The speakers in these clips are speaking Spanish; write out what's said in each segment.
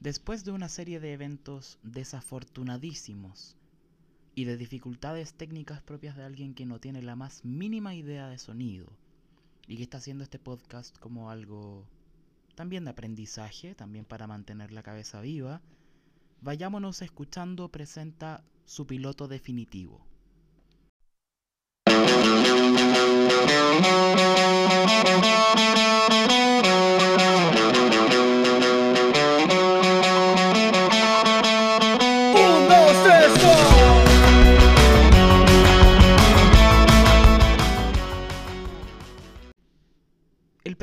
Después de una serie de eventos desafortunadísimos y de dificultades técnicas propias de alguien que no tiene la más mínima idea de sonido y que está haciendo este podcast como algo también de aprendizaje, también para mantener la cabeza viva, vayámonos escuchando presenta su piloto definitivo.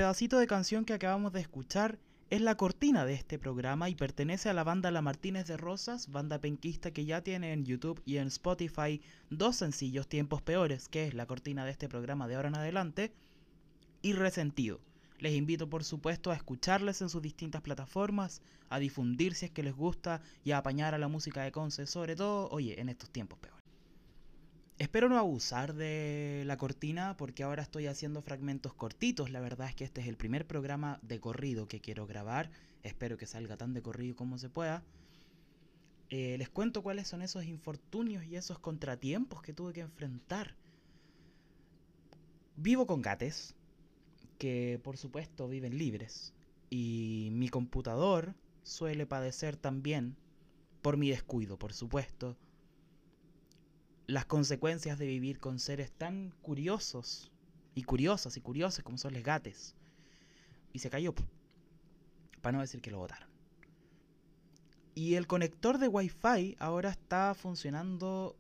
Pedacito de canción que acabamos de escuchar es la cortina de este programa y pertenece a la banda La Martínez de Rosas, banda penquista que ya tiene en YouTube y en Spotify dos sencillos tiempos peores, que es la cortina de este programa de ahora en adelante, y Resentido. Les invito por supuesto a escucharles en sus distintas plataformas, a difundir si es que les gusta y a apañar a la música de Conce, sobre todo, oye, en estos tiempos peores. Espero no abusar de la cortina porque ahora estoy haciendo fragmentos cortitos. La verdad es que este es el primer programa de corrido que quiero grabar. Espero que salga tan de corrido como se pueda. Eh, les cuento cuáles son esos infortunios y esos contratiempos que tuve que enfrentar. Vivo con gates, que por supuesto viven libres. Y mi computador suele padecer también, por mi descuido, por supuesto, las consecuencias de vivir con seres tan curiosos y curiosas y curiosas como son los gates. Y se cayó. Para no decir que lo botaron. Y el conector de Wi-Fi ahora está funcionando.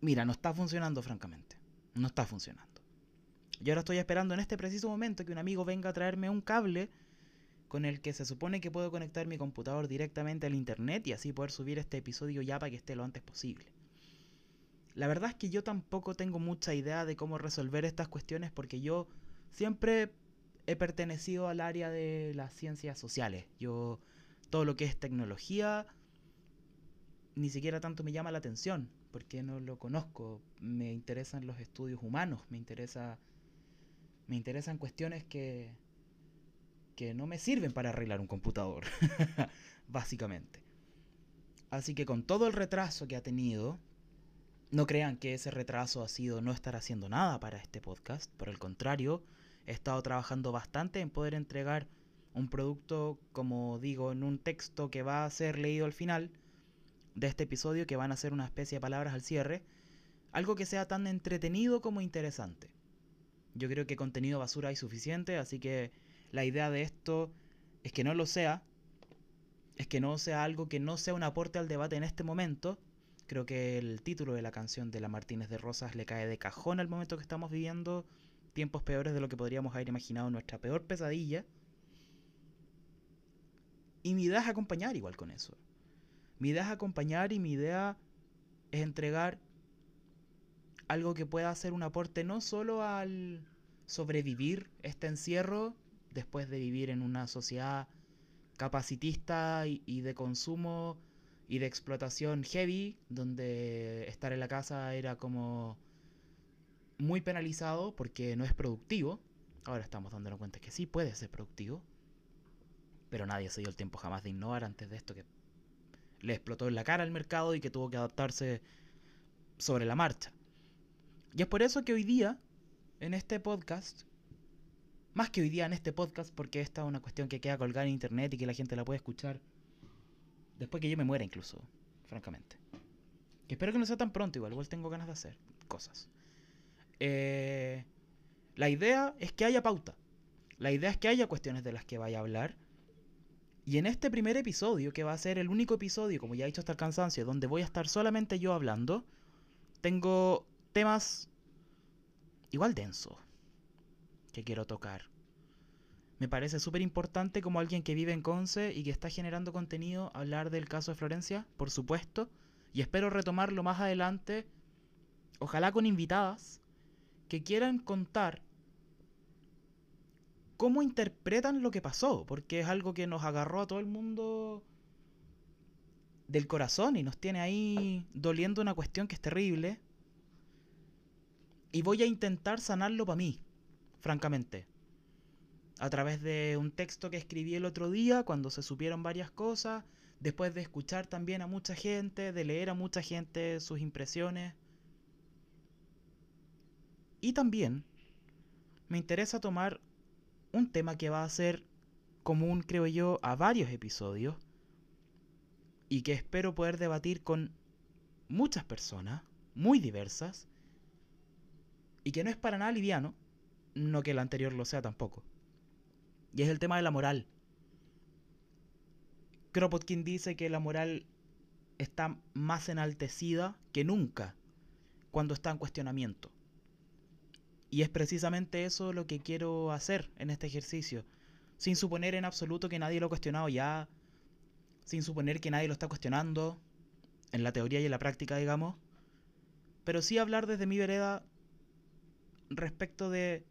Mira, no está funcionando, francamente. No está funcionando. Yo ahora estoy esperando en este preciso momento que un amigo venga a traerme un cable con el que se supone que puedo conectar mi computador directamente al internet y así poder subir este episodio ya para que esté lo antes posible. La verdad es que yo tampoco tengo mucha idea de cómo resolver estas cuestiones porque yo siempre he pertenecido al área de las ciencias sociales. Yo todo lo que es tecnología ni siquiera tanto me llama la atención porque no lo conozco. Me interesan los estudios humanos, me interesa me interesan cuestiones que que no me sirven para arreglar un computador, básicamente. Así que con todo el retraso que ha tenido, no crean que ese retraso ha sido no estar haciendo nada para este podcast, por el contrario, he estado trabajando bastante en poder entregar un producto, como digo, en un texto que va a ser leído al final de este episodio, que van a ser una especie de palabras al cierre, algo que sea tan entretenido como interesante. Yo creo que contenido basura hay suficiente, así que la idea de esto es que no lo sea, es que no sea algo que no sea un aporte al debate en este momento, Creo que el título de la canción de la Martínez de Rosas le cae de cajón al momento que estamos viviendo tiempos peores de lo que podríamos haber imaginado nuestra peor pesadilla. Y mi idea es acompañar igual con eso. Mi idea es acompañar y mi idea es entregar algo que pueda hacer un aporte no solo al sobrevivir este encierro después de vivir en una sociedad capacitista y, y de consumo y de explotación heavy, donde estar en la casa era como muy penalizado porque no es productivo. Ahora estamos dándonos cuenta que sí puede ser productivo, pero nadie se dio el tiempo jamás de innovar antes de esto que le explotó en la cara al mercado y que tuvo que adaptarse sobre la marcha. Y es por eso que hoy día, en este podcast, más que hoy día en este podcast, porque esta es una cuestión que queda colgada en internet y que la gente la puede escuchar Después que yo me muera incluso, francamente. Espero que no sea tan pronto, igual, igual tengo ganas de hacer cosas. Eh, la idea es que haya pauta. La idea es que haya cuestiones de las que vaya a hablar. Y en este primer episodio, que va a ser el único episodio, como ya he dicho hasta el cansancio, donde voy a estar solamente yo hablando, tengo temas igual densos que quiero tocar. Me parece súper importante como alguien que vive en Conce y que está generando contenido hablar del caso de Florencia, por supuesto. Y espero retomarlo más adelante, ojalá con invitadas que quieran contar cómo interpretan lo que pasó, porque es algo que nos agarró a todo el mundo del corazón y nos tiene ahí doliendo una cuestión que es terrible. Y voy a intentar sanarlo para mí, francamente. A través de un texto que escribí el otro día cuando se supieron varias cosas, después de escuchar también a mucha gente, de leer a mucha gente sus impresiones. Y también me interesa tomar un tema que va a ser común, creo yo, a varios episodios y que espero poder debatir con muchas personas, muy diversas, y que no es para nada liviano, no que el anterior lo sea tampoco. Y es el tema de la moral. Kropotkin dice que la moral está más enaltecida que nunca cuando está en cuestionamiento. Y es precisamente eso lo que quiero hacer en este ejercicio, sin suponer en absoluto que nadie lo ha cuestionado ya, sin suponer que nadie lo está cuestionando, en la teoría y en la práctica, digamos, pero sí hablar desde mi vereda respecto de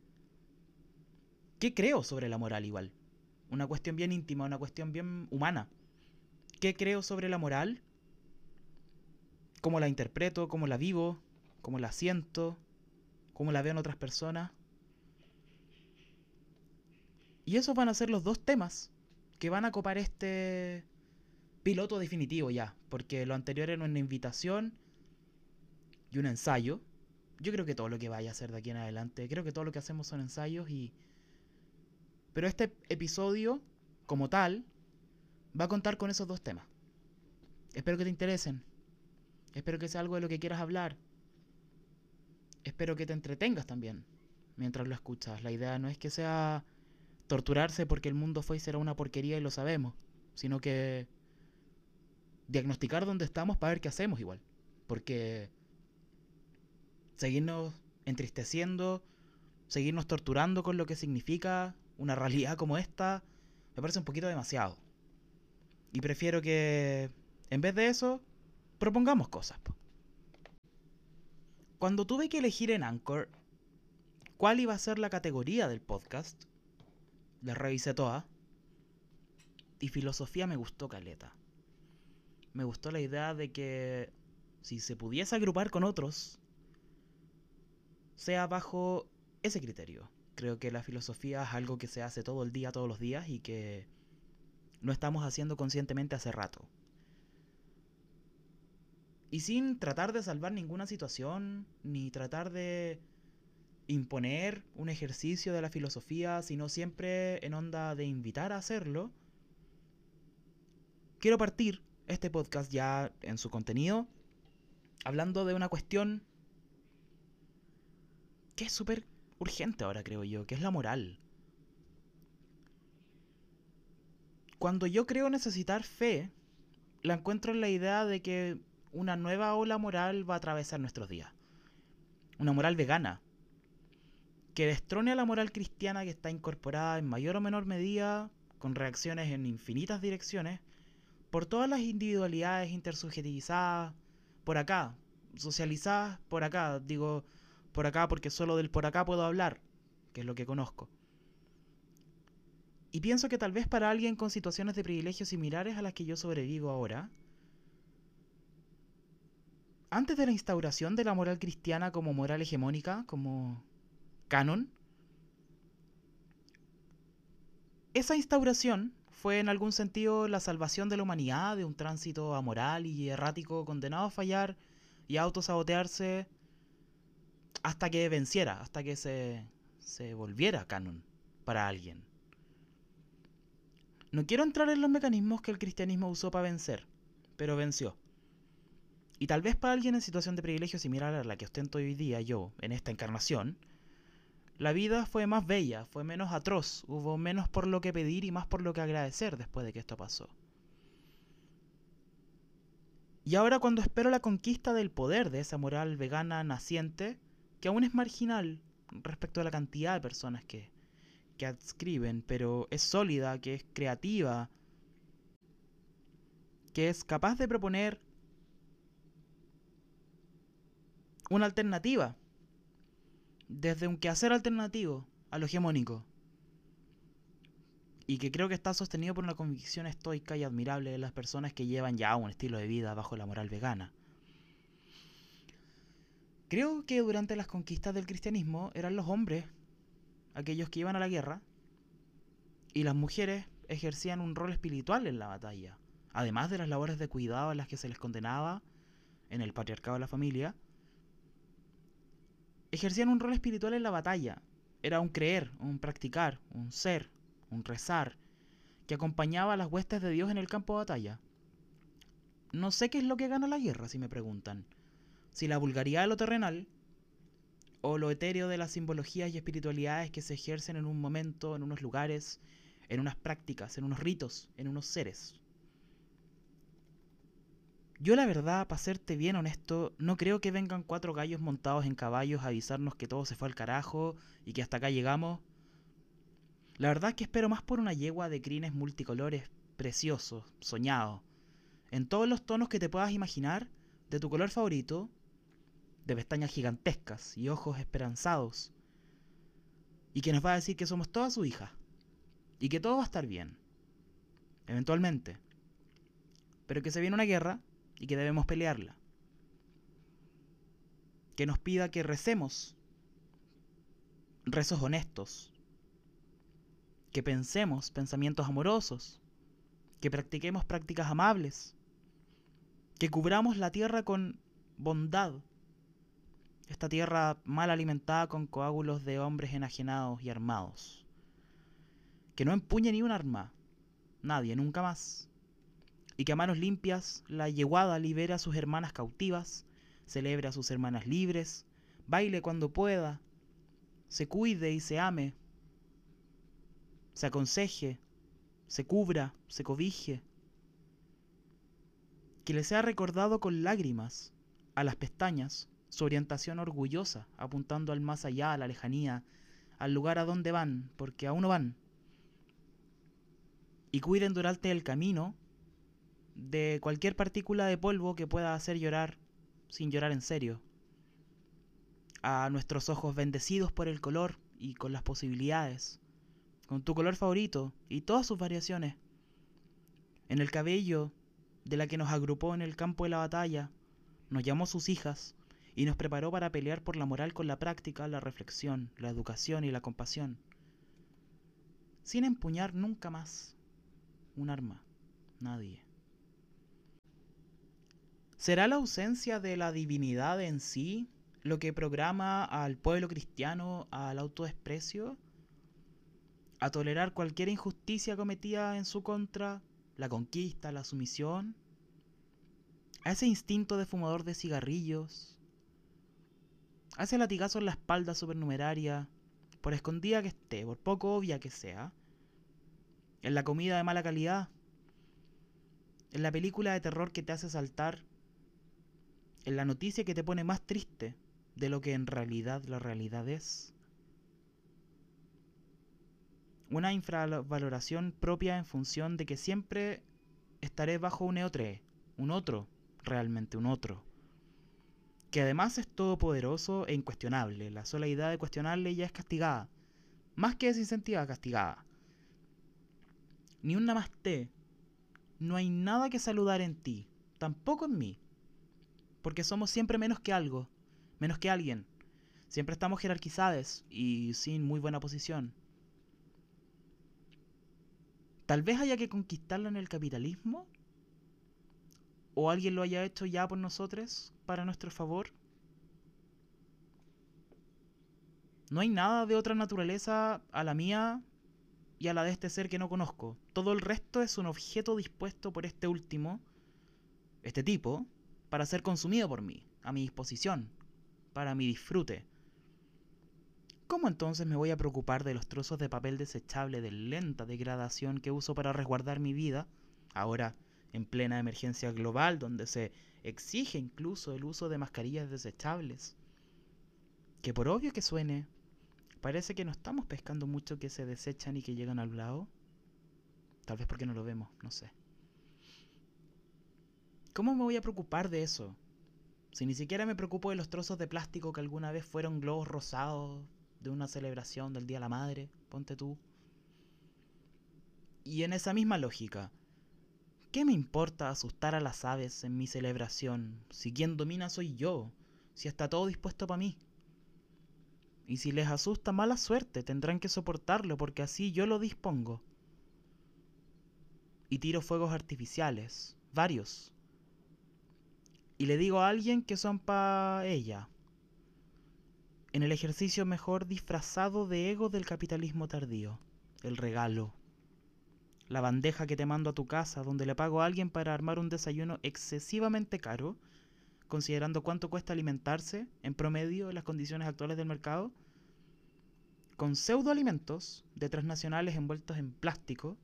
qué creo sobre la moral igual. Una cuestión bien íntima, una cuestión bien humana. ¿Qué creo sobre la moral? ¿Cómo la interpreto? ¿Cómo la vivo? ¿Cómo la siento? ¿Cómo la veo en otras personas? Y esos van a ser los dos temas que van a copar este piloto definitivo ya, porque lo anterior era una invitación y un ensayo. Yo creo que todo lo que vaya a hacer de aquí en adelante, creo que todo lo que hacemos son ensayos y... Pero este episodio, como tal, va a contar con esos dos temas. Espero que te interesen. Espero que sea algo de lo que quieras hablar. Espero que te entretengas también mientras lo escuchas. La idea no es que sea torturarse porque el mundo fue y será una porquería y lo sabemos, sino que diagnosticar dónde estamos para ver qué hacemos igual. Porque seguirnos entristeciendo, seguirnos torturando con lo que significa una realidad como esta, me parece un poquito demasiado. Y prefiero que, en vez de eso, propongamos cosas. Cuando tuve que elegir en Anchor cuál iba a ser la categoría del podcast, la revisé toda. Y filosofía me gustó caleta. Me gustó la idea de que si se pudiese agrupar con otros, sea bajo ese criterio. Creo que la filosofía es algo que se hace todo el día, todos los días y que no estamos haciendo conscientemente hace rato. Y sin tratar de salvar ninguna situación, ni tratar de imponer un ejercicio de la filosofía, sino siempre en onda de invitar a hacerlo, quiero partir este podcast ya en su contenido hablando de una cuestión que es súper urgente ahora, creo yo, que es la moral. Cuando yo creo necesitar fe, la encuentro en la idea de que una nueva ola moral va a atravesar nuestros días. Una moral vegana, que destrone a la moral cristiana que está incorporada en mayor o menor medida, con reacciones en infinitas direcciones, por todas las individualidades intersubjetivizadas, por acá, socializadas por acá, digo por acá porque solo del por acá puedo hablar, que es lo que conozco. Y pienso que tal vez para alguien con situaciones de privilegio similares a las que yo sobrevivo ahora, antes de la instauración de la moral cristiana como moral hegemónica, como canon, esa instauración fue en algún sentido la salvación de la humanidad de un tránsito amoral y errático condenado a fallar y a autosabotearse hasta que venciera, hasta que se, se volviera canon para alguien. No quiero entrar en los mecanismos que el cristianismo usó para vencer, pero venció. Y tal vez para alguien en situación de privilegio similar a la que ostento hoy día yo, en esta encarnación, la vida fue más bella, fue menos atroz, hubo menos por lo que pedir y más por lo que agradecer después de que esto pasó. Y ahora cuando espero la conquista del poder de esa moral vegana naciente, que aún es marginal respecto a la cantidad de personas que, que adscriben, pero es sólida, que es creativa, que es capaz de proponer una alternativa, desde un quehacer alternativo a lo hegemónico, y que creo que está sostenido por una convicción estoica y admirable de las personas que llevan ya un estilo de vida bajo la moral vegana. Creo que durante las conquistas del cristianismo eran los hombres, aquellos que iban a la guerra, Y las mujeres ejercían un rol espiritual en la batalla, además de las labores de cuidado a las que se les condenaba en el patriarcado de la familia, ejercían un rol espiritual en la batalla. Era un creer, un practicar, un ser, un rezar, que acompañaba a las huestes de Dios en el campo de batalla. No sé qué es lo que gana la guerra, si me preguntan. Si la vulgaridad de lo terrenal, o lo etéreo de las simbologías y espiritualidades que se ejercen en un momento, en unos lugares, en unas prácticas, en unos ritos, en unos seres. Yo la verdad, para serte bien honesto, no creo que vengan cuatro gallos montados en caballos a avisarnos que todo se fue al carajo y que hasta acá llegamos. La verdad es que espero más por una yegua de crines multicolores preciosos, soñados, en todos los tonos que te puedas imaginar, de tu color favorito, de pestañas gigantescas y ojos esperanzados, y que nos va a decir que somos toda su hija, y que todo va a estar bien, eventualmente, pero que se viene una guerra y que debemos pelearla. Que nos pida que recemos rezos honestos, que pensemos pensamientos amorosos, que practiquemos prácticas amables, que cubramos la tierra con bondad, esta tierra mal alimentada con coágulos de hombres enajenados y armados, que no empuñe ni un arma, nadie, nunca más, y que a manos limpias la yeguada libere a sus hermanas cautivas, celebre a sus hermanas libres, baile cuando pueda, se cuide y se ame, se aconseje, se cubra, se cobije, que le sea recordado con lágrimas a las pestañas su orientación orgullosa, apuntando al más allá, a la lejanía, al lugar a donde van, porque aún no van. Y cuiden durante el camino de cualquier partícula de polvo que pueda hacer llorar sin llorar en serio. A nuestros ojos bendecidos por el color y con las posibilidades, con tu color favorito y todas sus variaciones. En el cabello de la que nos agrupó en el campo de la batalla, nos llamó sus hijas y nos preparó para pelear por la moral con la práctica, la reflexión, la educación y la compasión, sin empuñar nunca más un arma, nadie. ¿Será la ausencia de la divinidad en sí lo que programa al pueblo cristiano al autodesprecio? ¿A tolerar cualquier injusticia cometida en su contra? ¿La conquista, la sumisión? ¿A ese instinto de fumador de cigarrillos? ¿A ese latigazo en la espalda supernumeraria? Por escondida que esté, por poco obvia que sea. ¿En la comida de mala calidad? ¿En la película de terror que te hace saltar en la noticia que te pone más triste de lo que en realidad la realidad es. Una infravaloración propia en función de que siempre estaré bajo un EO3, un otro, realmente un otro. Que además es todopoderoso e incuestionable. La sola idea de cuestionarle ya es castigada. Más que desincentivada, castigada. Ni un namaste. No hay nada que saludar en ti, tampoco en mí porque somos siempre menos que algo, menos que alguien. Siempre estamos jerarquizados y sin muy buena posición. Tal vez haya que conquistarlo en el capitalismo. O alguien lo haya hecho ya por nosotros, para nuestro favor. No hay nada de otra naturaleza a la mía y a la de este ser que no conozco. Todo el resto es un objeto dispuesto por este último, este tipo, para ser consumido por mí, a mi disposición, para mi disfrute. ¿Cómo entonces me voy a preocupar de los trozos de papel desechable de lenta degradación que uso para resguardar mi vida, ahora en plena emergencia global donde se exige incluso el uso de mascarillas desechables? Que por obvio que suene, parece que no estamos pescando mucho que se desechan y que llegan al lado. Tal vez porque no lo vemos, no sé. ¿Cómo me voy a preocupar de eso? Si ni siquiera me preocupo de los trozos de plástico que alguna vez fueron globos rosados de una celebración del Día de la Madre, ponte tú. Y en esa misma lógica, ¿qué me importa asustar a las aves en mi celebración si quien domina soy yo, si está todo dispuesto para mí? Y si les asusta mala suerte, tendrán que soportarlo porque así yo lo dispongo. y tiro fuegos artificiales, varios. Y le digo a alguien que son para ella. En el ejercicio mejor disfrazado de ego del capitalismo tardío, el regalo. La bandeja que te mando a tu casa, donde le pago a alguien para armar un desayuno excesivamente caro, considerando cuánto cuesta alimentarse en promedio en las condiciones actuales del mercado, con pseudoalimentos de transnacionales envueltos en plástico,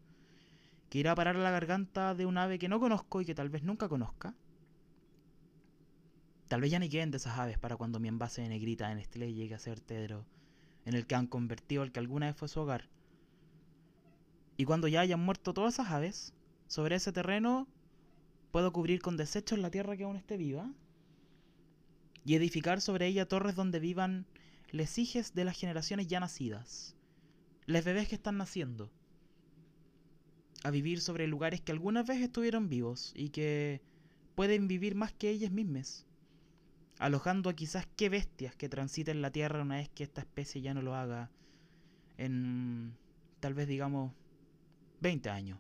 que irá a parar a la garganta de un ave que no conozco y que tal vez nunca conozca. Tal vez ya ni queden de esas aves para cuando mi envase de negrita en Nestlé llegue a ser Tedro, en el que han convertido al que alguna vez fue su hogar. Y cuando ya hayan muerto todas esas aves, sobre ese terreno puedo cubrir con desechos la tierra que aún esté viva y edificar sobre ella torres donde vivan les hijes de las generaciones ya nacidas, les bebés que están naciendo, a vivir sobre lugares que alguna vez estuvieron vivos y que pueden vivir más que ellas mismas, alojando a quizás qué bestias que transiten la tierra una vez que esta especie ya no lo haga en tal vez digamos 20 años.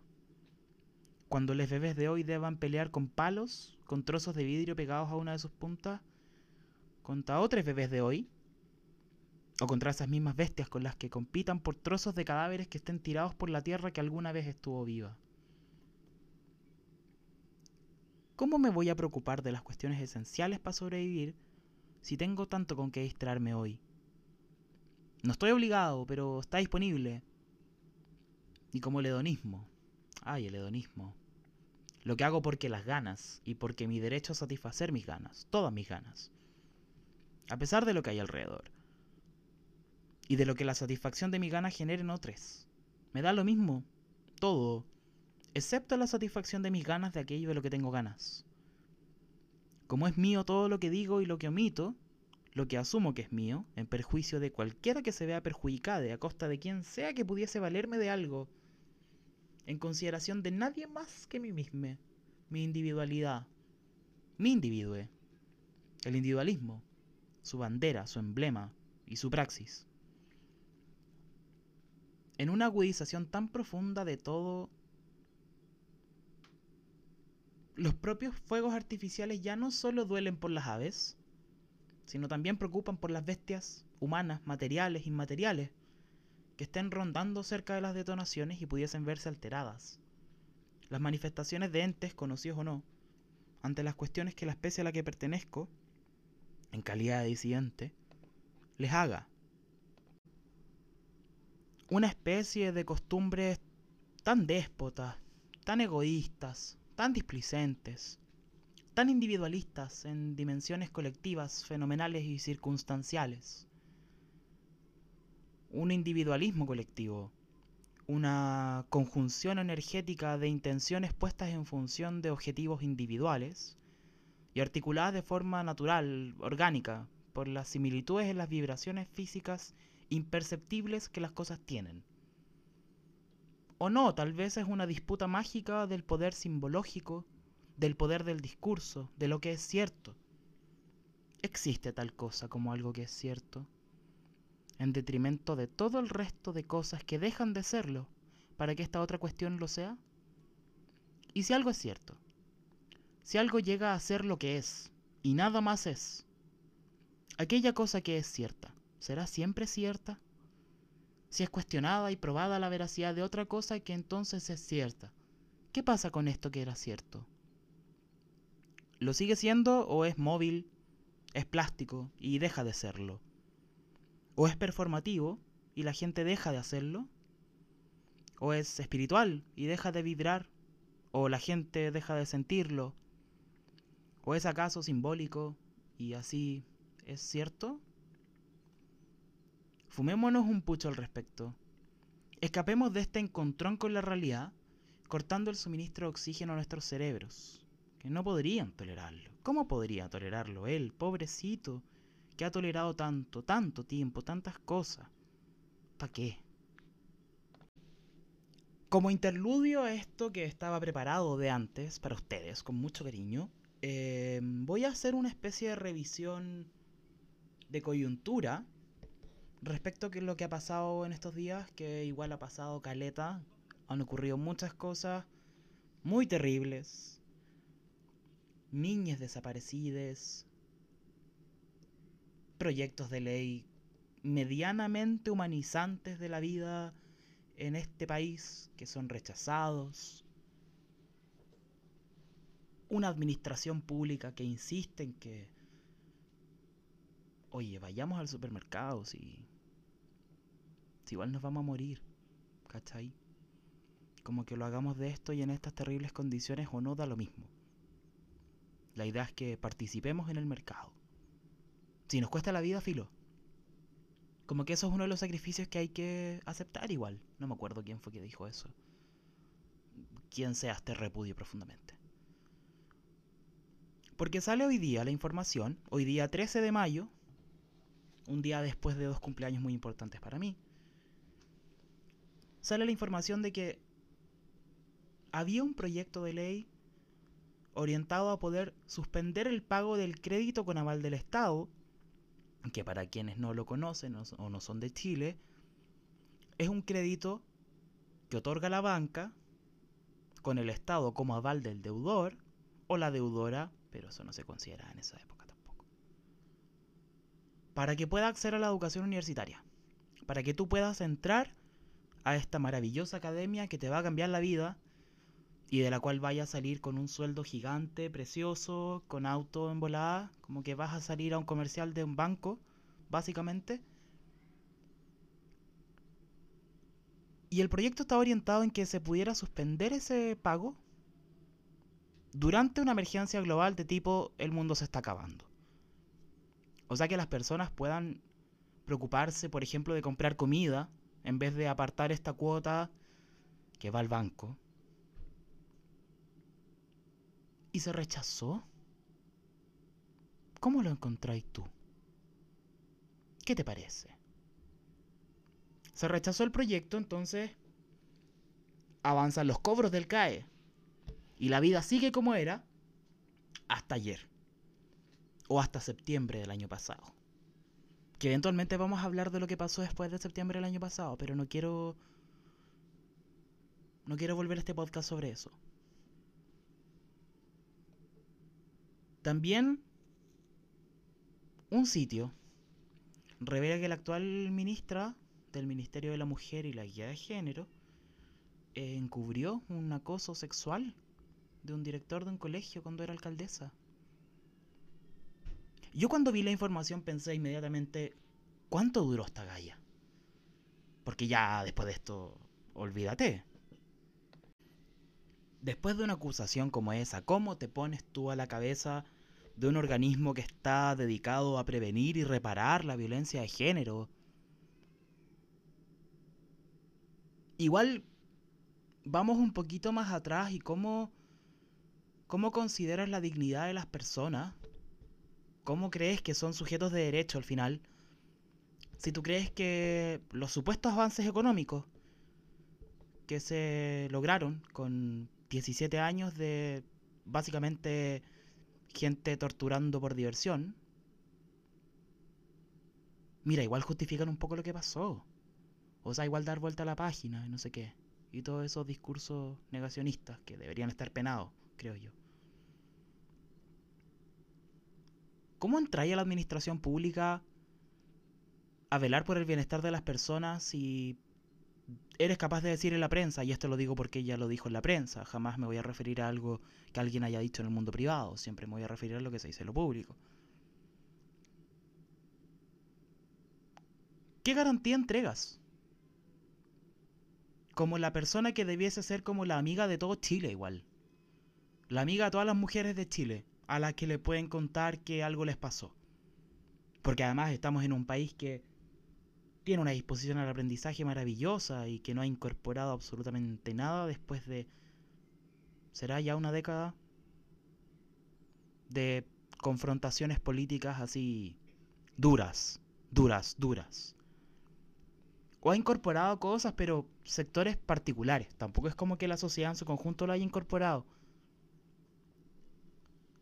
Cuando los bebés de hoy deban pelear con palos, con trozos de vidrio pegados a una de sus puntas, contra otros bebés de hoy, o contra esas mismas bestias con las que compitan por trozos de cadáveres que estén tirados por la tierra que alguna vez estuvo viva. ¿Cómo me voy a preocupar de las cuestiones esenciales para sobrevivir si tengo tanto con qué distraerme hoy? No estoy obligado, pero está disponible. Y como el hedonismo. Ay, el hedonismo. Lo que hago porque las ganas y porque mi derecho a satisfacer mis ganas, todas mis ganas. A pesar de lo que hay alrededor y de lo que la satisfacción de mi gana genere en otros. Me da lo mismo, todo, excepto la satisfacción de mis ganas de aquello de lo que tengo ganas. Como es mío todo lo que digo y lo que omito, lo que asumo que es mío, en perjuicio de cualquiera que se vea perjudicada a costa de quien sea que pudiese valerme de algo, en consideración de nadie más que mí mismo, mi individualidad, mi individue, el individualismo, su bandera, su emblema y su praxis. En una agudización tan profunda de todo, los propios fuegos artificiales ya no solo duelen por las aves, sino también preocupan por las bestias humanas, materiales, inmateriales, que estén rondando cerca de las detonaciones y pudiesen verse alteradas. Las manifestaciones de entes, conocidos o no, ante las cuestiones que la especie a la que pertenezco, en calidad de disidente, les haga una especie de costumbres tan déspotas, tan egoístas, tan displicentes, tan individualistas en dimensiones colectivas, fenomenales y circunstanciales. Un individualismo colectivo, una conjunción energética de intenciones puestas en función de objetivos individuales y articuladas de forma natural, orgánica, por las similitudes en las vibraciones físicas imperceptibles que las cosas tienen. O no, tal vez es una disputa mágica del poder simbológico, del poder del discurso, de lo que es cierto. ¿Existe tal cosa como algo que es cierto? En detrimento de todo el resto de cosas que dejan de serlo para que esta otra cuestión lo sea? ¿Y si algo es cierto? Si algo llega a ser lo que es, y nada más es, aquella cosa que es cierta, ¿será siempre cierta? Si es cuestionada y probada la veracidad de otra cosa que entonces es cierta, ¿qué pasa con esto que era cierto? ¿Lo sigue siendo o es móvil, es plástico y deja de serlo? ¿O es performativo y la gente deja de hacerlo? ¿O es espiritual y deja de vibrar? ¿O la gente deja de sentirlo? ¿O es acaso simbólico y así es cierto? Fumémonos un pucho al respecto. Escapemos de este encontrón con la realidad, cortando el suministro de oxígeno a nuestros cerebros, que no podrían tolerarlo. ¿Cómo podría tolerarlo él, pobrecito, que ha tolerado tanto, tanto tiempo, tantas cosas? ¿Para qué? Como interludio a esto que estaba preparado de antes para ustedes, con mucho cariño, eh, voy a hacer una especie de revisión de coyuntura respecto a lo que ha pasado en estos días, que igual ha pasado caleta, han ocurrido muchas cosas, muy terribles, niñas desaparecidas, proyectos de ley medianamente humanizantes de la vida en este país que son rechazados, una administración pública que insiste en que, oye, vayamos al supermercado si, si igual nos vamos a morir, ¿cachai? Como que lo hagamos de esto y en estas terribles condiciones o no da lo mismo. La idea es que participemos en el mercado. Si nos cuesta la vida, filo. Como que eso es uno de los sacrificios que hay que aceptar igual. No me acuerdo quién fue que dijo eso. Quien sea, te repudio profundamente. Porque sale hoy día la información, hoy día 13 de mayo, un día después de dos cumpleaños muy importantes para mí, sale la información de que había un proyecto de ley orientado a poder suspender el pago del crédito con aval del Estado que para quienes no lo conocen o no son de Chile, es un crédito que otorga la banca con el Estado como aval del deudor o la deudora, pero eso no se considera en esa época tampoco. Para que pueda acceder a la educación universitaria, para que tú puedas entrar a esta maravillosa academia que te va a cambiar la vida y de la cual vaya a salir con un sueldo gigante, precioso, con auto en volada, como que vas a salir a un comercial de un banco, básicamente. Y el proyecto estaba orientado en que se pudiera suspender ese pago durante una emergencia global de tipo el mundo se está acabando. O sea que las personas puedan preocuparse, por ejemplo, de comprar comida en vez de apartar esta cuota que va al banco y se rechazó. ¿Cómo lo encontráis tú? ¿Qué te parece? Se rechazó el proyecto, entonces avanzan los cobros del CAE. Y la vida sigue como era hasta ayer. O hasta septiembre del año pasado. Que eventualmente vamos a hablar de lo que pasó después de septiembre del año pasado, pero no quiero... No quiero volver a este podcast sobre eso. También un sitio revela que la actual ministra del Ministerio de la Mujer y la Guía de Género eh, encubrió un acoso sexual de un director de un colegio cuando era alcaldesa. Yo cuando vi la información pensé inmediatamente, ¿cuánto duró esta galla? Porque ya después de esto, olvídate. Después de una acusación como esa, ¿cómo te pones tú a la cabeza de un organismo que está dedicado a prevenir y reparar la violencia de género? Igual vamos un poquito más atrás y cómo, cómo consideras la dignidad de las personas. ¿Cómo crees que son sujetos de derecho al final? Si tú crees que los supuestos avances económicos que se lograron con 17 años de básicamente gente torturando por diversión. Mira, igual justifican un poco lo que pasó. O sea, igual dar vuelta a la página y no sé qué. Y todos esos discursos negacionistas que deberían estar penados, creo yo. ¿Cómo entraría la administración pública a velar por el bienestar de las personas si eres capaz de decir en la prensa, y esto lo digo porque ella lo dijo en la prensa, jamás me voy a referir a algo que alguien haya dicho en el mundo privado, siempre me voy a referir a lo que se dice en lo público. ¿Qué garantía entregas? Como la persona que debiese ser como la amiga de todo Chile igual. La amiga de todas las mujeres de Chile, a las que le pueden contar que algo les pasó. Porque además estamos en un país que tiene una disposición al aprendizaje maravillosa y que no ha incorporado absolutamente nada después de... ¿Será ya una década? De confrontaciones políticas así duras, duras, duras. O ha incorporado cosas, pero sectores particulares. Tampoco es como que la sociedad en su conjunto lo haya incorporado.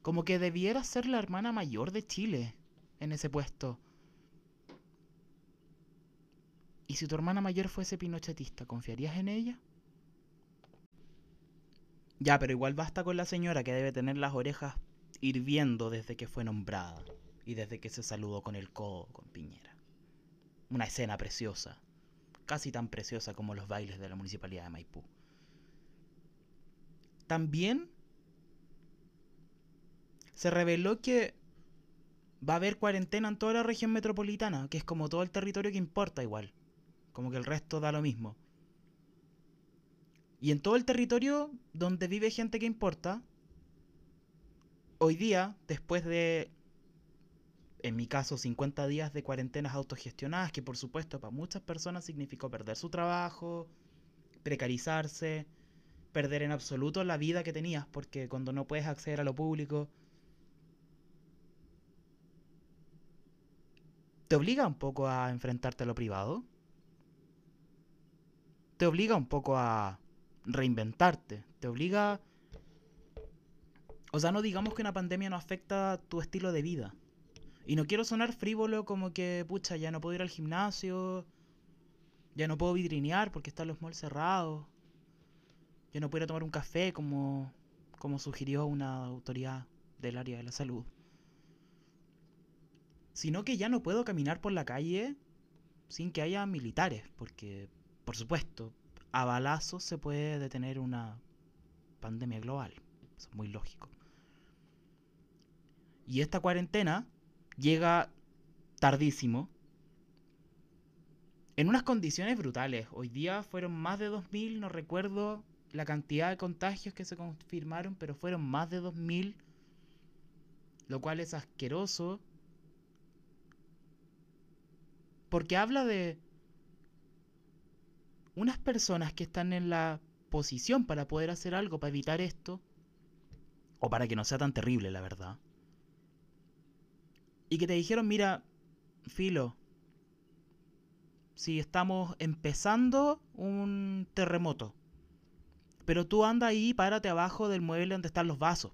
Como que debiera ser la hermana mayor de Chile en ese puesto. ¿Y si tu hermana mayor fuese pinochetista, confiarías en ella? Ya, pero igual basta con la señora que debe tener las orejas hirviendo desde que fue nombrada y desde que se saludó con el codo con Piñera. Una escena preciosa, casi tan preciosa como los bailes de la municipalidad de Maipú. También se reveló que va a haber cuarentena en toda la región metropolitana, que es como todo el territorio que importa igual, como que el resto da lo mismo. Y en todo el territorio donde vive gente que importa, hoy día, después de, en mi caso, 50 días de cuarentenas autogestionadas, que por supuesto para muchas personas significó perder su trabajo, precarizarse, perder en absoluto la vida que tenías, porque cuando no puedes acceder a lo público, te obliga un poco a enfrentarte a lo privado. Te obliga un poco a reinventarte, te obliga... O sea, no digamos que una pandemia no afecta tu estilo de vida. Y no quiero sonar frívolo como que, pucha, ya no puedo ir al gimnasio, ya no puedo vidrinear porque están los malls cerrados, ya no puedo ir a tomar un café como, como sugirió una autoridad del área de la salud. Sino que ya no puedo caminar por la calle sin que haya militares, porque, por supuesto, a balazos se puede detener una pandemia global. Eso es muy lógico. Y esta cuarentena llega tardísimo. En unas condiciones brutales. Hoy día fueron más de 2.000, no recuerdo la cantidad de contagios que se confirmaron, pero fueron más de 2.000. Lo cual es asqueroso. Porque habla de unas personas que están en la posición para poder hacer algo para evitar esto, o para que no sea tan terrible, la verdad, y que te dijeron, mira, Filo, si estamos empezando un terremoto, pero tú anda ahí, párate abajo del mueble donde están los vasos.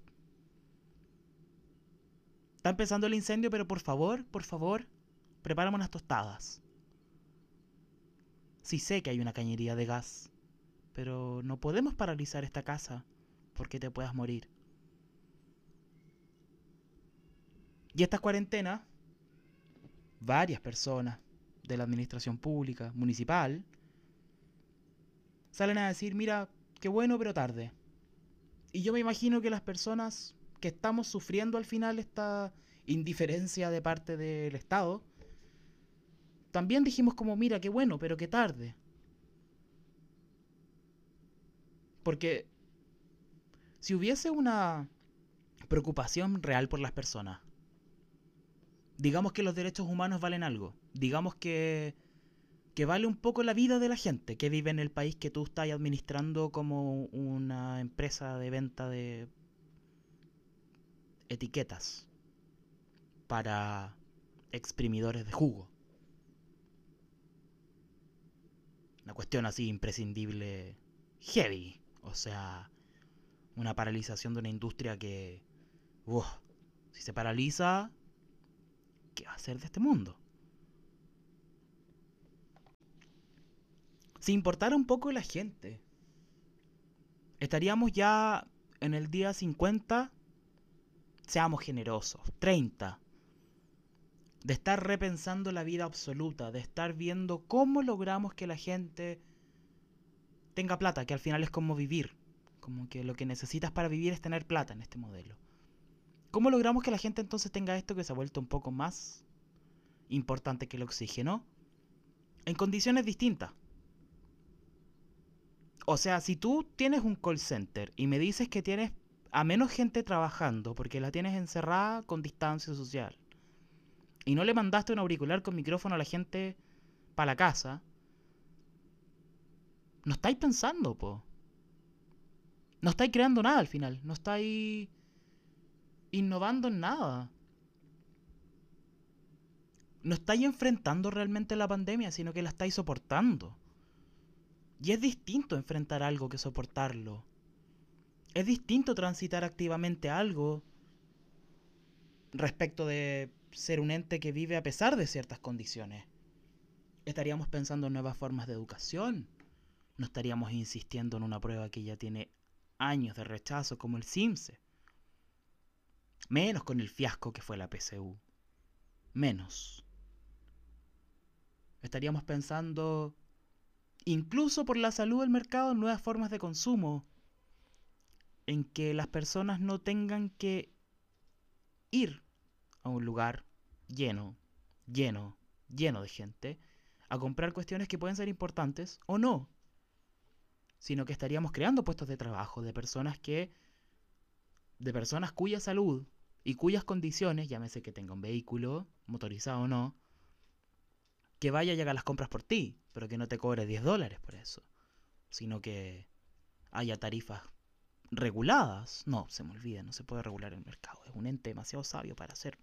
Está empezando el incendio, pero por favor, por favor, prepárame unas tostadas. Sí sé que hay una cañería de gas, pero no podemos paralizar esta casa porque te puedas morir. Y esta cuarentena, varias personas de la administración pública, municipal, salen a decir, mira, qué bueno, pero tarde. Y yo me imagino que las personas que estamos sufriendo al final esta indiferencia de parte del Estado, también dijimos como, mira, qué bueno, pero qué tarde. Porque si hubiese una preocupación real por las personas, digamos que los derechos humanos valen algo, digamos que, que vale un poco la vida de la gente que vive en el país que tú estás administrando como una empresa de venta de etiquetas para exprimidores de jugo. Una cuestión así imprescindible, heavy. O sea, una paralización de una industria que, si se paraliza, ¿qué va a hacer de este mundo? Si importara un poco la gente, estaríamos ya en el día 50, seamos generosos, 30, de estar repensando la vida absoluta, de estar viendo cómo logramos que la gente tenga plata, que al final es como vivir, como que lo que necesitas para vivir es tener plata en este modelo. ¿Cómo logramos que la gente entonces tenga esto que se ha vuelto un poco más importante que el oxígeno? En condiciones distintas. O sea, si tú tienes un call center y me dices que tienes a menos gente trabajando porque la tienes encerrada con distancia social, y no le mandaste un auricular con micrófono a la gente para la casa, no estáis pensando, po. No estáis creando nada al final. No estáis innovando en nada. No estáis enfrentando realmente la pandemia, sino que la estáis soportando. Y es distinto enfrentar algo que soportarlo. Es distinto transitar activamente algo respecto de ser un ente que vive a pesar de ciertas condiciones. Estaríamos pensando en nuevas formas de educación. No estaríamos insistiendo en una prueba que ya tiene años de rechazo como el CIMSE. Menos con el fiasco que fue la PCU. Menos. Estaríamos pensando, incluso por la salud del mercado, en nuevas formas de consumo, en que las personas no tengan que ir a un lugar lleno, lleno, lleno de gente, a comprar cuestiones que pueden ser importantes o no, sino que estaríamos creando puestos de trabajo de personas que, de personas cuya salud y cuyas condiciones, llámese que tenga un vehículo, motorizado o no, que vaya y haga las compras por ti, pero que no te cobre 10 dólares por eso, sino que haya tarifas reguladas. No, se me olvida, no se puede regular el mercado, es un ente demasiado sabio para ser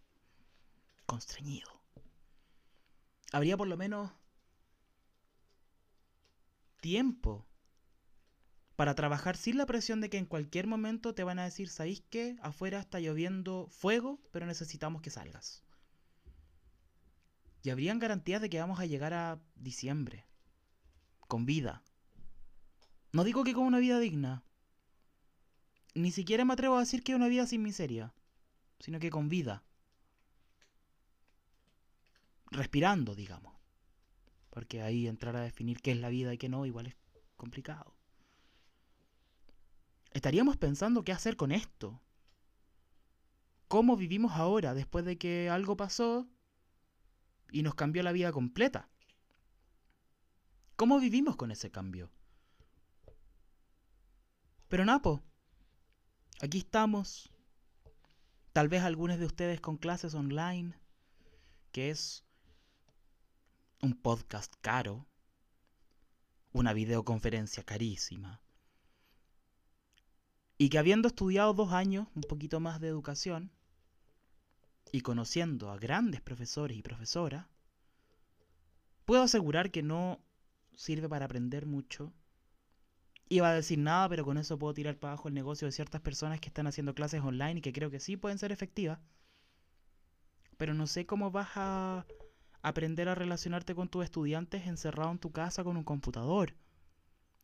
constreñido. Habría por lo menos tiempo para trabajar sin la presión de que en cualquier momento te van a decir, ¿sabéis que afuera está lloviendo fuego, pero necesitamos que salgas? Y habrían garantías de que vamos a llegar a diciembre, con vida. No digo que con una vida digna. Ni siquiera me atrevo a decir que una vida sin miseria, sino que con vida. Respirando, digamos. Porque ahí entrar a definir qué es la vida y qué no, igual es complicado estaríamos pensando qué hacer con esto. ¿Cómo vivimos ahora después de que algo pasó y nos cambió la vida completa? ¿Cómo vivimos con ese cambio? Pero Napo, aquí estamos. Tal vez algunos de ustedes con clases online, que es un podcast caro, una videoconferencia carísima, y que habiendo estudiado dos años, un poquito más de educación, y conociendo a grandes profesores y profesoras, puedo asegurar que no sirve para aprender mucho. Iba a decir nada, pero con eso puedo tirar para abajo el negocio de ciertas personas que están haciendo clases online y que creo que sí pueden ser efectivas. Pero no sé cómo vas a aprender a relacionarte con tus estudiantes encerrado en tu casa con un computador.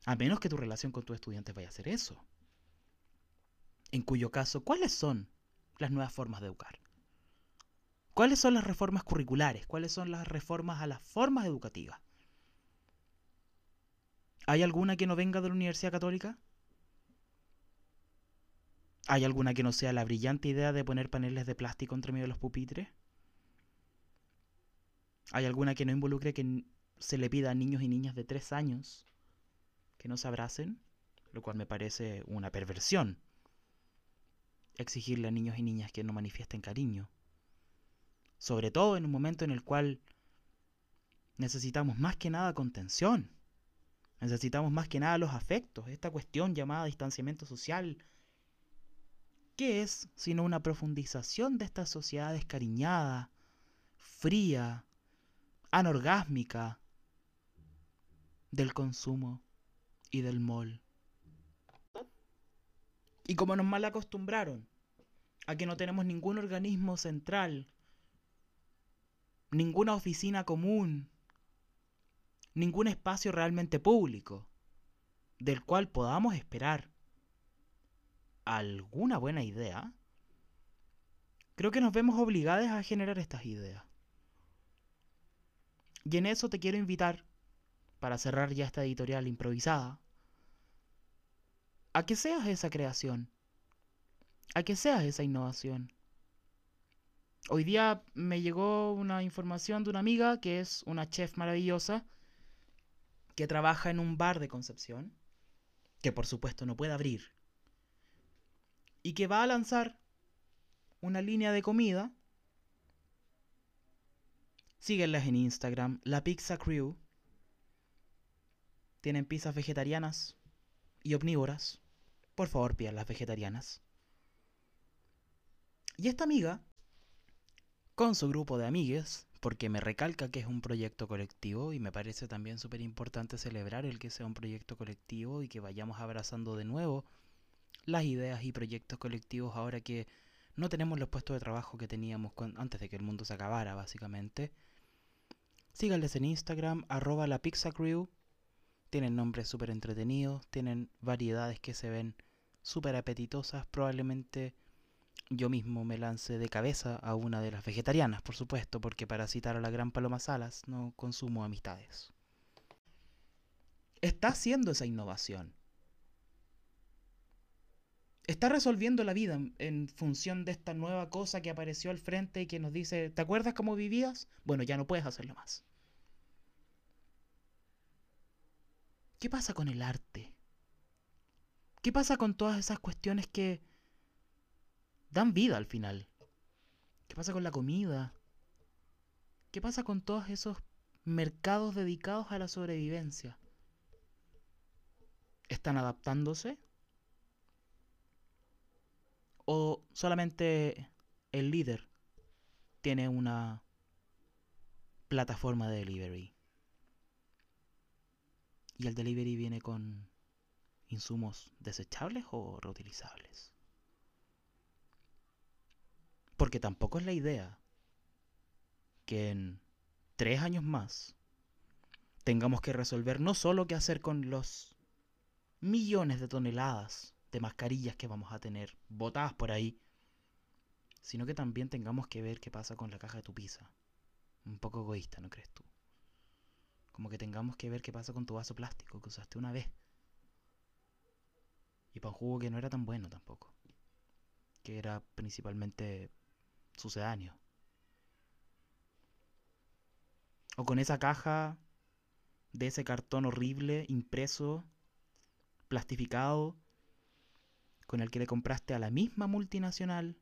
A menos que tu relación con tus estudiantes vaya a ser eso. En cuyo caso, ¿cuáles son las nuevas formas de educar? ¿Cuáles son las reformas curriculares? ¿Cuáles son las reformas a las formas educativas? ¿Hay alguna que no venga de la Universidad Católica? ¿Hay alguna que no sea la brillante idea de poner paneles de plástico entre medio de los pupitres? ¿Hay alguna que no involucre que se le pida a niños y niñas de tres años que no se abracen? Lo cual me parece una perversión exigirle a niños y niñas que no manifiesten cariño. Sobre todo en un momento en el cual necesitamos más que nada contención. Necesitamos más que nada los afectos, esta cuestión llamada distanciamiento social. ¿Qué es sino una profundización de esta sociedad descariñada, fría, anorgásmica del consumo y del mol? Y como nos mal acostumbraron a que no tenemos ningún organismo central, ninguna oficina común, ningún espacio realmente público del cual podamos esperar alguna buena idea, creo que nos vemos obligados a generar estas ideas. Y en eso te quiero invitar, para cerrar ya esta editorial improvisada, a que seas esa creación, a que seas esa innovación. Hoy día me llegó una información de una amiga que es una chef maravillosa que trabaja en un bar de Concepción, que por supuesto no puede abrir, y que va a lanzar una línea de comida. Síguenlas en Instagram, la Pizza Crew. Tienen pizzas vegetarianas y omnívoras. Por favor, pidan las vegetarianas. Y esta amiga, con su grupo de amigues, porque me recalca que es un proyecto colectivo y me parece también súper importante celebrar el que sea un proyecto colectivo y que vayamos abrazando de nuevo las ideas y proyectos colectivos ahora que no tenemos los puestos de trabajo que teníamos antes de que el mundo se acabara, básicamente. Síganles en Instagram, arroba la. Tienen nombres súper entretenidos, tienen variedades que se ven súper apetitosas, probablemente yo mismo me lance de cabeza a una de las vegetarianas, por supuesto, porque para citar a la gran Paloma Salas, no consumo amistades. Está haciendo esa innovación. Está resolviendo la vida en, función de esta nueva cosa que apareció al frente y que nos dice, ¿te acuerdas cómo vivías? Bueno, ya no puedes hacerlo más. ¿Qué pasa con el arte? ¿Qué pasa con todas esas cuestiones que dan vida al final? ¿Qué pasa con la comida? ¿Qué pasa con todos esos mercados dedicados a la sobrevivencia? ¿Están adaptándose? ¿O solamente el líder tiene una plataforma de delivery? Y el delivery viene con insumos desechables o reutilizables. Porque tampoco es la idea que en tres años más tengamos que resolver no solo qué hacer con los millones de toneladas de mascarillas que vamos a tener botadas por ahí, sino que también tengamos que ver qué pasa con la caja de tu pizza. Un poco egoísta, ¿no crees tú? Como que tengamos que ver qué pasa con tu vaso plástico que usaste una vez. Y para un jugo que no era tan bueno tampoco. Que era principalmente sucedáneo. O con esa caja de ese cartón horrible, impreso, plastificado, con el que le compraste a la misma multinacional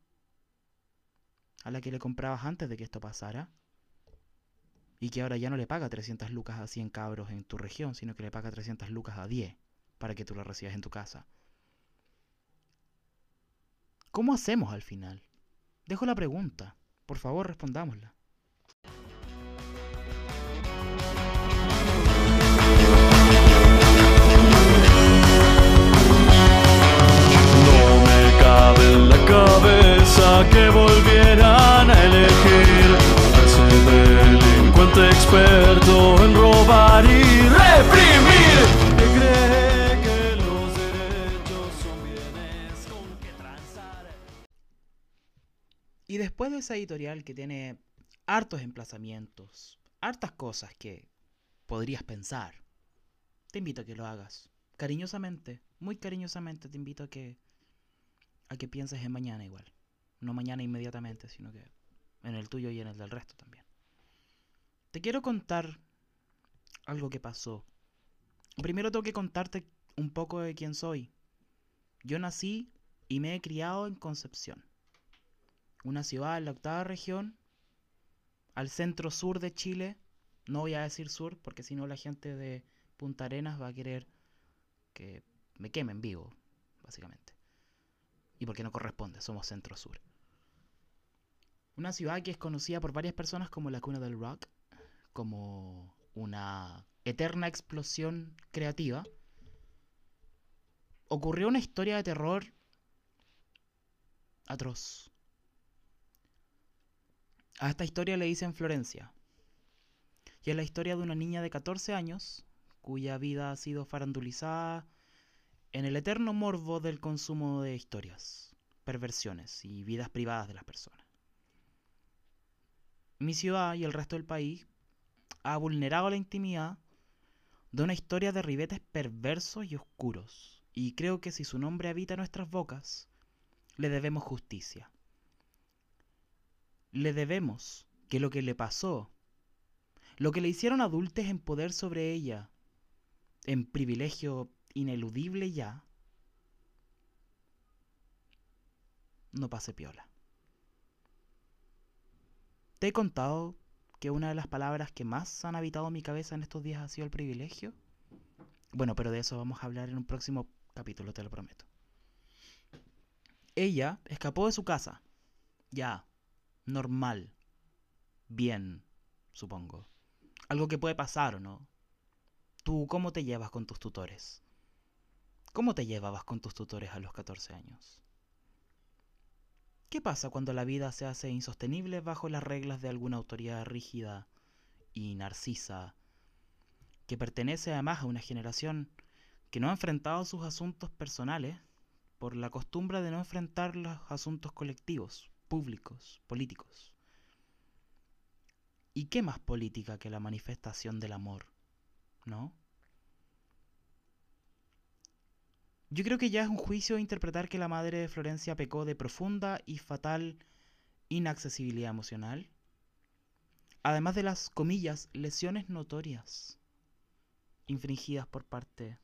a la que le comprabas antes de que esto pasara y que ahora ya no le paga 300 lucas a 100 cabros en tu región, sino que le paga 300 lucas a 10 para que tú la recibas en tu casa. ¿Cómo hacemos al final? Dejo la pregunta. Por favor, respondámosla. Que volvieran a elegir delincuente experto en robar y reprimir. Y después de esa editorial que tiene hartos emplazamientos, hartas cosas que podrías pensar, te invito a que lo hagas. Cariñosamente, muy cariñosamente te invito a que a que pienses en mañana igual. No mañana inmediatamente, sino que en el tuyo y en el del resto también. Te quiero contar algo que pasó. Primero tengo que contarte un poco de quién soy. Yo nací y me he criado en Concepción, una ciudad en la octava región, al centro sur de Chile. No voy a decir sur porque si no la gente de Punta Arenas va a querer que me quemen vivo, básicamente. Y porque no corresponde, somos centro sur. Una ciudad que es conocida por varias personas como la cuna del rock, como una eterna explosión creativa. Ocurrió una historia de terror atroz. A esta historia le dicen Florencia. Y es la historia de una niña de 14 años cuya vida ha sido farandulizada en el eterno morbo del consumo de historias, perversiones y vidas privadas de las personas. Mi ciudad y el resto del país ha vulnerado la intimidad de una historia de ribetes perversos y oscuros, y creo que si su nombre habita nuestras bocas, le debemos justicia. Le debemos que lo que le pasó, lo que le hicieron adultos en poder sobre ella, en privilegio ineludible ya, no pase piola. Te he contado que una de las palabras que más han habitado mi cabeza en estos días ha sido el privilegio. Bueno, pero de eso vamos a hablar en un próximo capítulo, te lo prometo. Ella escapó de su casa. Ya, normal. Bien, supongo. Algo que puede pasar o no. ¿Tú cómo te llevas con tus tutores? ¿Cómo te llevabas con tus tutores a los 14 años? ¿Qué pasa cuando la vida se hace insostenible bajo las reglas de alguna autoridad rígida y narcisa, que pertenece además a una generación que no ha enfrentado sus asuntos personales por la costumbre de no enfrentar los asuntos colectivos, públicos, políticos. ¿Y qué más política que la manifestación del amor? ¿No? Yo creo que ya es un juicio interpretar que la madre de Florencia pecó de profunda y fatal inaccesibilidad emocional, además de las, comillas, lesiones notorias infringidas por parte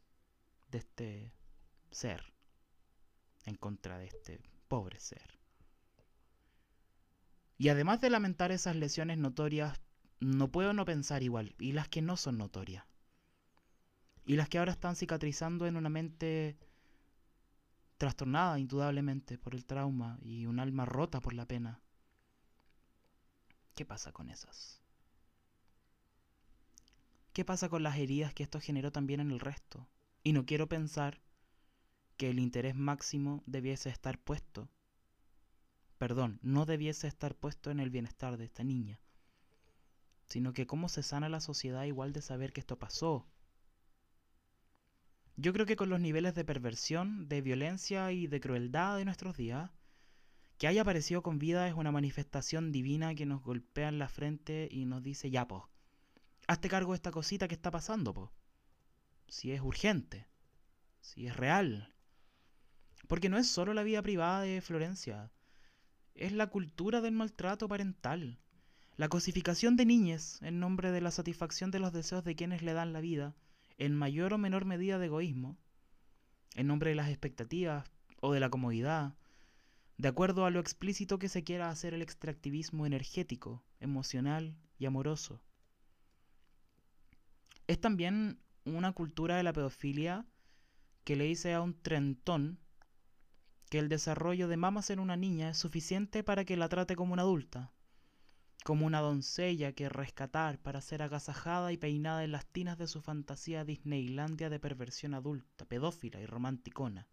de este ser en contra de este pobre ser. Y además de lamentar esas lesiones notorias, no puedo no pensar igual, y las que no son notorias, y las que ahora están cicatrizando en una mente trastornada indudablemente por el trauma y un alma rota por la pena. ¿Qué pasa con esas? ¿Qué pasa con las heridas que esto generó también en el resto? Y no quiero pensar que el interés máximo debiese estar puesto, perdón, no debiese estar puesto en el bienestar de esta niña, sino que cómo se sana la sociedad igual de saber que esto pasó, yo creo que con los niveles de perversión, de violencia y de crueldad de nuestros días, que haya aparecido con vida es una manifestación divina que nos golpea en la frente y nos dice, ya, po, hazte cargo de esta cosita que está pasando, po. Si es urgente, si es real. Porque no es solo la vida privada de Florencia, es la cultura del maltrato parental, la cosificación de niñes en nombre de la satisfacción de los deseos de quienes le dan la vida, en mayor o menor medida de egoísmo, en nombre de las expectativas o de la comodidad, de acuerdo a lo explícito que se quiera hacer el extractivismo energético, emocional y amoroso. Es también una cultura de la pedofilia que le dice a un trentón que el desarrollo de mamas en una niña es suficiente para que la trate como una adulta, como una doncella que rescatar para ser agasajada y peinada en las tinas de su fantasía Disneylandia de perversión adulta, pedófila y romanticona.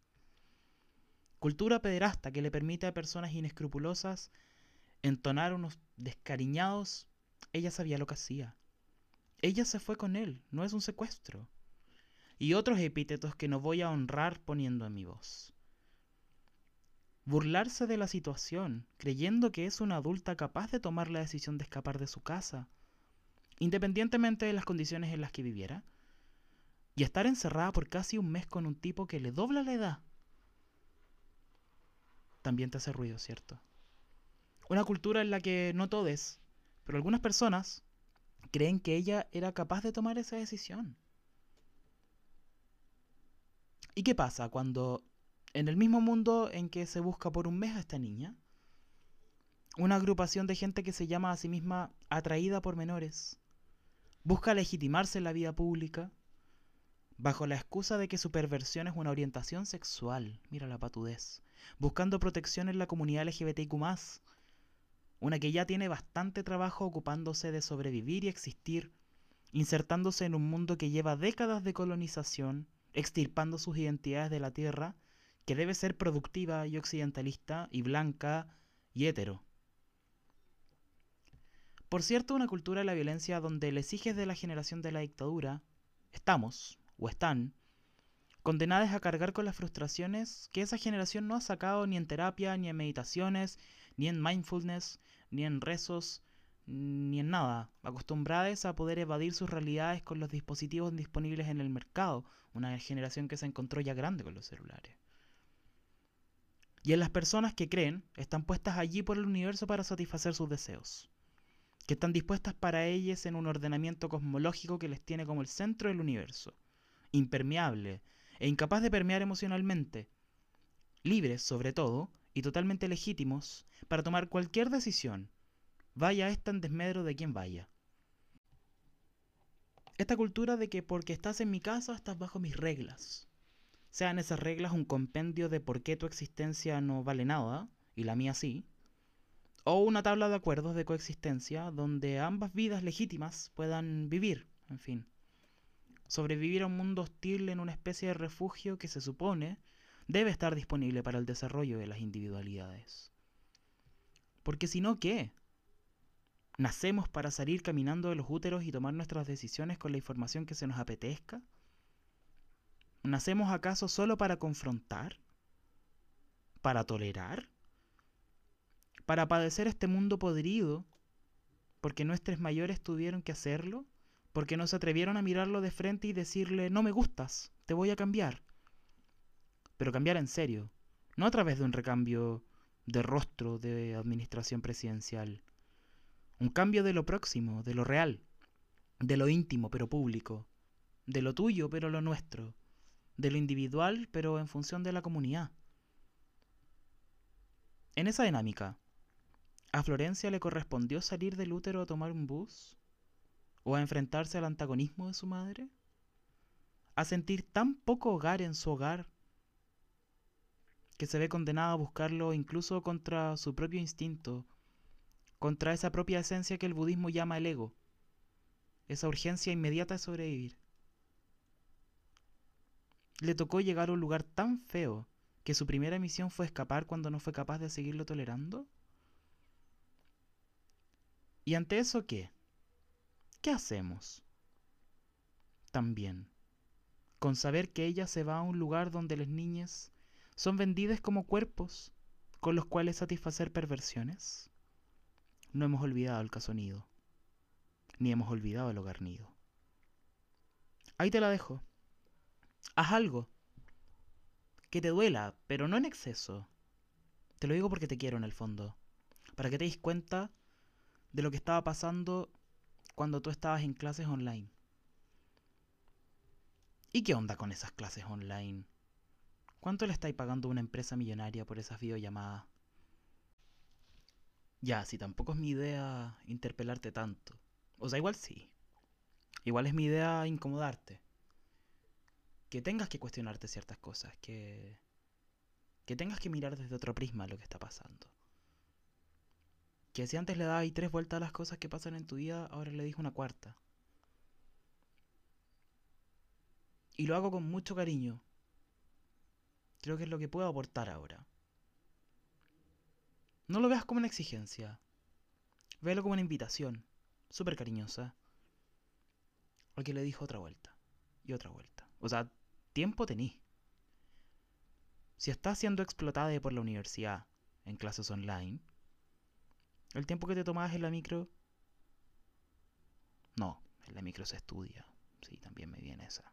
Cultura pederasta que le permite a personas inescrupulosas entonar unos descariñados. Ella sabía lo que hacía. Ella se fue con él, no es un secuestro. Y otros epítetos que no voy a honrar poniendo en mi voz burlarse de la situación, creyendo que es una adulta capaz de tomar la decisión de escapar de su casa, independientemente de las condiciones en las que viviera, y estar encerrada por casi un mes con un tipo que le dobla la edad, también te hace ruido, ¿cierto? Una cultura en la que no todos, pero algunas personas creen que ella era capaz de tomar esa decisión. ¿Y qué pasa cuando en el mismo mundo en que se busca por un mes a esta niña, una agrupación de gente que se llama a sí misma atraída por menores, busca legitimarse en la vida pública bajo la excusa de que su perversión es una orientación sexual, mira la patudez, buscando protección en la comunidad LGBTIQ+, una que ya tiene bastante trabajo ocupándose de sobrevivir y existir, insertándose en un mundo que lleva décadas de colonización, extirpando sus identidades de la tierra que debe ser productiva y occidentalista y blanca y hetero. Por cierto, una cultura de la violencia donde les exiges de la generación de la dictadura estamos, o están, condenadas a cargar con las frustraciones que esa generación no ha sacado ni en terapia, ni en meditaciones, ni en mindfulness, ni en rezos, ni en nada, acostumbradas a poder evadir sus realidades con los dispositivos disponibles en el mercado, una generación que se encontró ya grande con los celulares. Y en las personas que creen, están puestas allí por el universo para satisfacer sus deseos, que están dispuestas para ellas en un ordenamiento cosmológico que les tiene como el centro del universo, impermeable e incapaz de permear emocionalmente, libres sobre todo y totalmente legítimos para tomar cualquier decisión, vaya esta en desmedro de quien vaya. Esta cultura de que porque estás en mi casa estás bajo mis reglas, sean esas reglas un compendio de por qué tu existencia no vale nada, y la mía sí, o una tabla de acuerdos de coexistencia donde ambas vidas legítimas puedan vivir, en fin. Sobrevivir a un mundo hostil en una especie de refugio que se supone debe estar disponible para el desarrollo de las individualidades. Porque si no, ¿qué? ¿Nacemos para salir caminando de los úteros y tomar nuestras decisiones con la información que se nos apetezca? ¿Nacemos acaso solo para confrontar? para tolerar, para padecer este mundo podrido, porque nuestros mayores tuvieron que hacerlo, porque no se atrevieron a mirarlo de frente y decirle, no me gustas, te voy a cambiar. Pero cambiar en serio, no a través de un recambio de rostro de administración presidencial. Un cambio de lo próximo, de lo real, de lo íntimo pero público, de lo tuyo pero lo nuestro, de lo individual pero en función de la comunidad. En esa dinámica, ¿a Florencia le correspondió salir del útero a tomar un bus? ¿O a enfrentarse al antagonismo de su madre? ¿A sentir tan poco hogar en su hogar que se ve condenada a buscarlo incluso contra su propio instinto, contra esa propia esencia que el budismo llama el ego, esa urgencia inmediata de sobrevivir? Le tocó llegar a un lugar tan feo que su primera misión fue escapar cuando no fue capaz de seguirlo tolerando? ¿Y ante eso qué? ¿Qué hacemos? También, con saber que ella se va a un lugar donde las niñas son vendidas como cuerpos con los cuales satisfacer perversiones. No hemos olvidado el caso nido, ni hemos olvidado el hogar nido. Ahí te la dejo. Haz algo que te duela, pero no en exceso. Te lo digo porque te quiero en el fondo. Para que te des cuenta de lo que estaba pasando cuando tú estabas en clases online. ¿Y qué onda con esas clases online? ¿Cuánto le estáis pagando a una empresa millonaria por esas videollamadas? Ya, si tampoco es mi idea interpelarte tanto. O sea, igual sí. Igual es mi idea incomodarte. Que tengas que cuestionarte ciertas cosas, que que tengas que mirar desde otro prisma lo que está pasando. Que si antes le dabas tres vueltas a las cosas que pasan en tu vida, ahora le dijo una cuarta. Y lo hago con mucho cariño. Creo que es lo que puedo aportar ahora. No lo veas como una exigencia. Véalo como una invitación, súper cariñosa. Al que le dijo otra vuelta. Y otra vuelta. O sea, tiempo tení. Si estás siendo explotada por la universidad en clases online, el tiempo que te tomabas en la micro... No, en la micro se estudia. Sí, también me viene esa.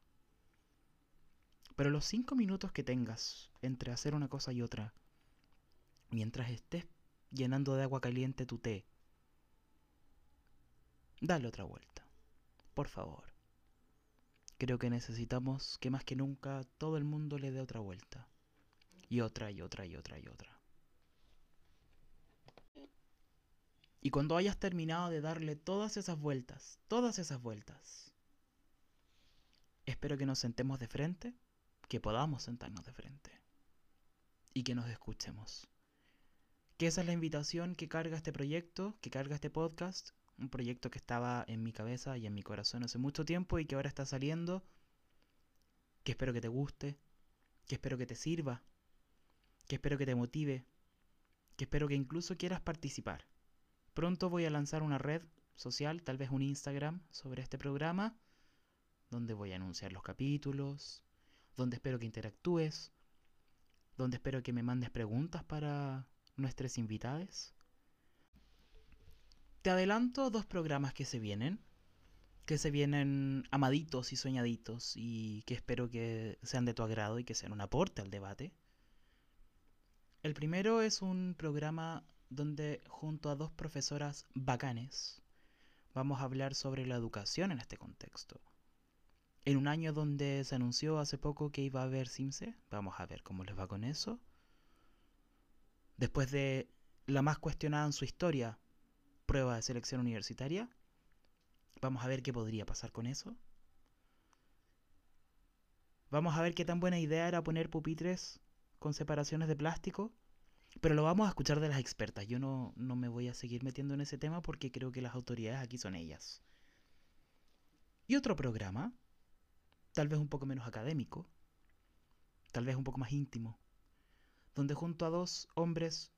Pero los cinco minutos que tengas entre hacer una cosa y otra, mientras estés llenando de agua caliente tu té, dale otra vuelta. Por favor. Creo que necesitamos que más que nunca todo el mundo le dé otra vuelta. Y otra y otra y otra y otra. Y cuando hayas terminado de darle todas esas vueltas, todas esas vueltas, espero que nos sentemos de frente, que podamos sentarnos de frente y que nos escuchemos. Que esa es la invitación que carga este proyecto, que carga este podcast, un proyecto que estaba en mi cabeza y en mi corazón hace mucho tiempo y que ahora está saliendo, que espero que te guste, que espero que te sirva, que espero que te motive, que espero que incluso quieras participar. Pronto voy a lanzar una red social, tal vez un Instagram, sobre este programa, donde voy a anunciar los capítulos, donde espero que interactúes, donde espero que me mandes preguntas para nuestros invitados. Te adelanto dos programas que se vienen, que se vienen amaditos y soñaditos y que espero que sean de tu agrado y que sean un aporte al debate. El primero es un programa donde junto a dos profesoras bacanes vamos a hablar sobre la educación en este contexto. En un año donde se anunció hace poco que iba a haber CIMSE, vamos a ver cómo les va con eso. Después de la más cuestionada en su historia, prueba de selección universitaria, vamos a ver qué podría pasar con eso. Vamos a ver qué tan buena idea era poner pupitres con separaciones de plástico pero lo vamos a escuchar de las expertas. Yo no, no me voy a seguir metiendo en ese tema porque creo que las autoridades aquí son ellas. Y otro programa, tal vez un poco menos académico, tal vez un poco más íntimo, donde junto a dos hombres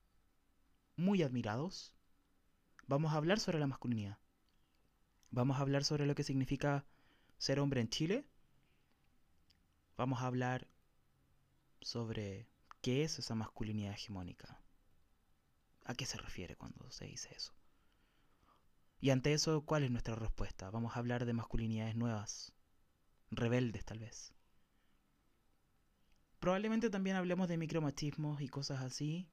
muy admirados, vamos a hablar sobre la masculinidad. Vamos a hablar sobre lo que significa ser hombre en Chile. Vamos a hablar sobre ¿qué es esa masculinidad hegemónica? ¿A qué se refiere cuando se dice eso? Y ante eso, ¿cuál es nuestra respuesta? Vamos a hablar de masculinidades nuevas, rebeldes tal vez. Probablemente también hablemos de micromachismos y cosas así.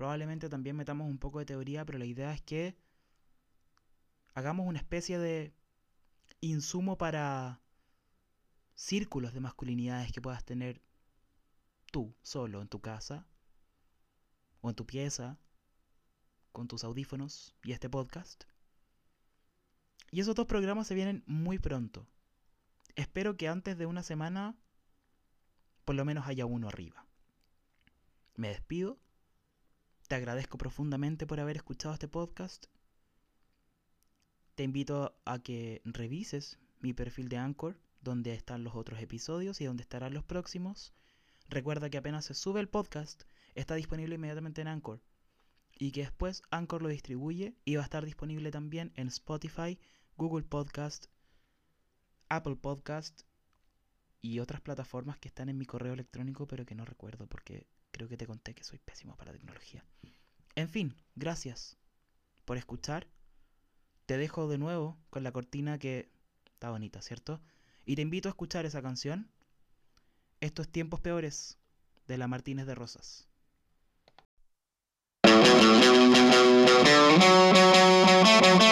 Probablemente también metamos un poco de teoría, pero la idea es que hagamos una especie de insumo para círculos de masculinidades que puedas tener tú solo en tu casa o en tu pieza con tus audífonos y este podcast. Y esos dos programas se vienen muy pronto. Espero que antes de una semana por lo menos haya uno arriba. Me despido. Te agradezco profundamente por haber escuchado este podcast. Te invito a que revises mi perfil de Anchor, donde están los otros episodios y donde estarán los próximos. Recuerda que apenas se sube el podcast, está disponible inmediatamente en Anchor. Y que después Anchor lo distribuye y va a estar disponible también en Spotify, Google Podcast, Apple Podcast y otras plataformas que están en mi correo electrónico pero que no recuerdo porque creo que te conté que soy pésimo para la tecnología. En fin, gracias por escuchar. Te dejo de nuevo con la cortina que está bonita, ¿cierto? Y te invito a escuchar esa canción. Estos tiempos peores de la Martínez de Rosas.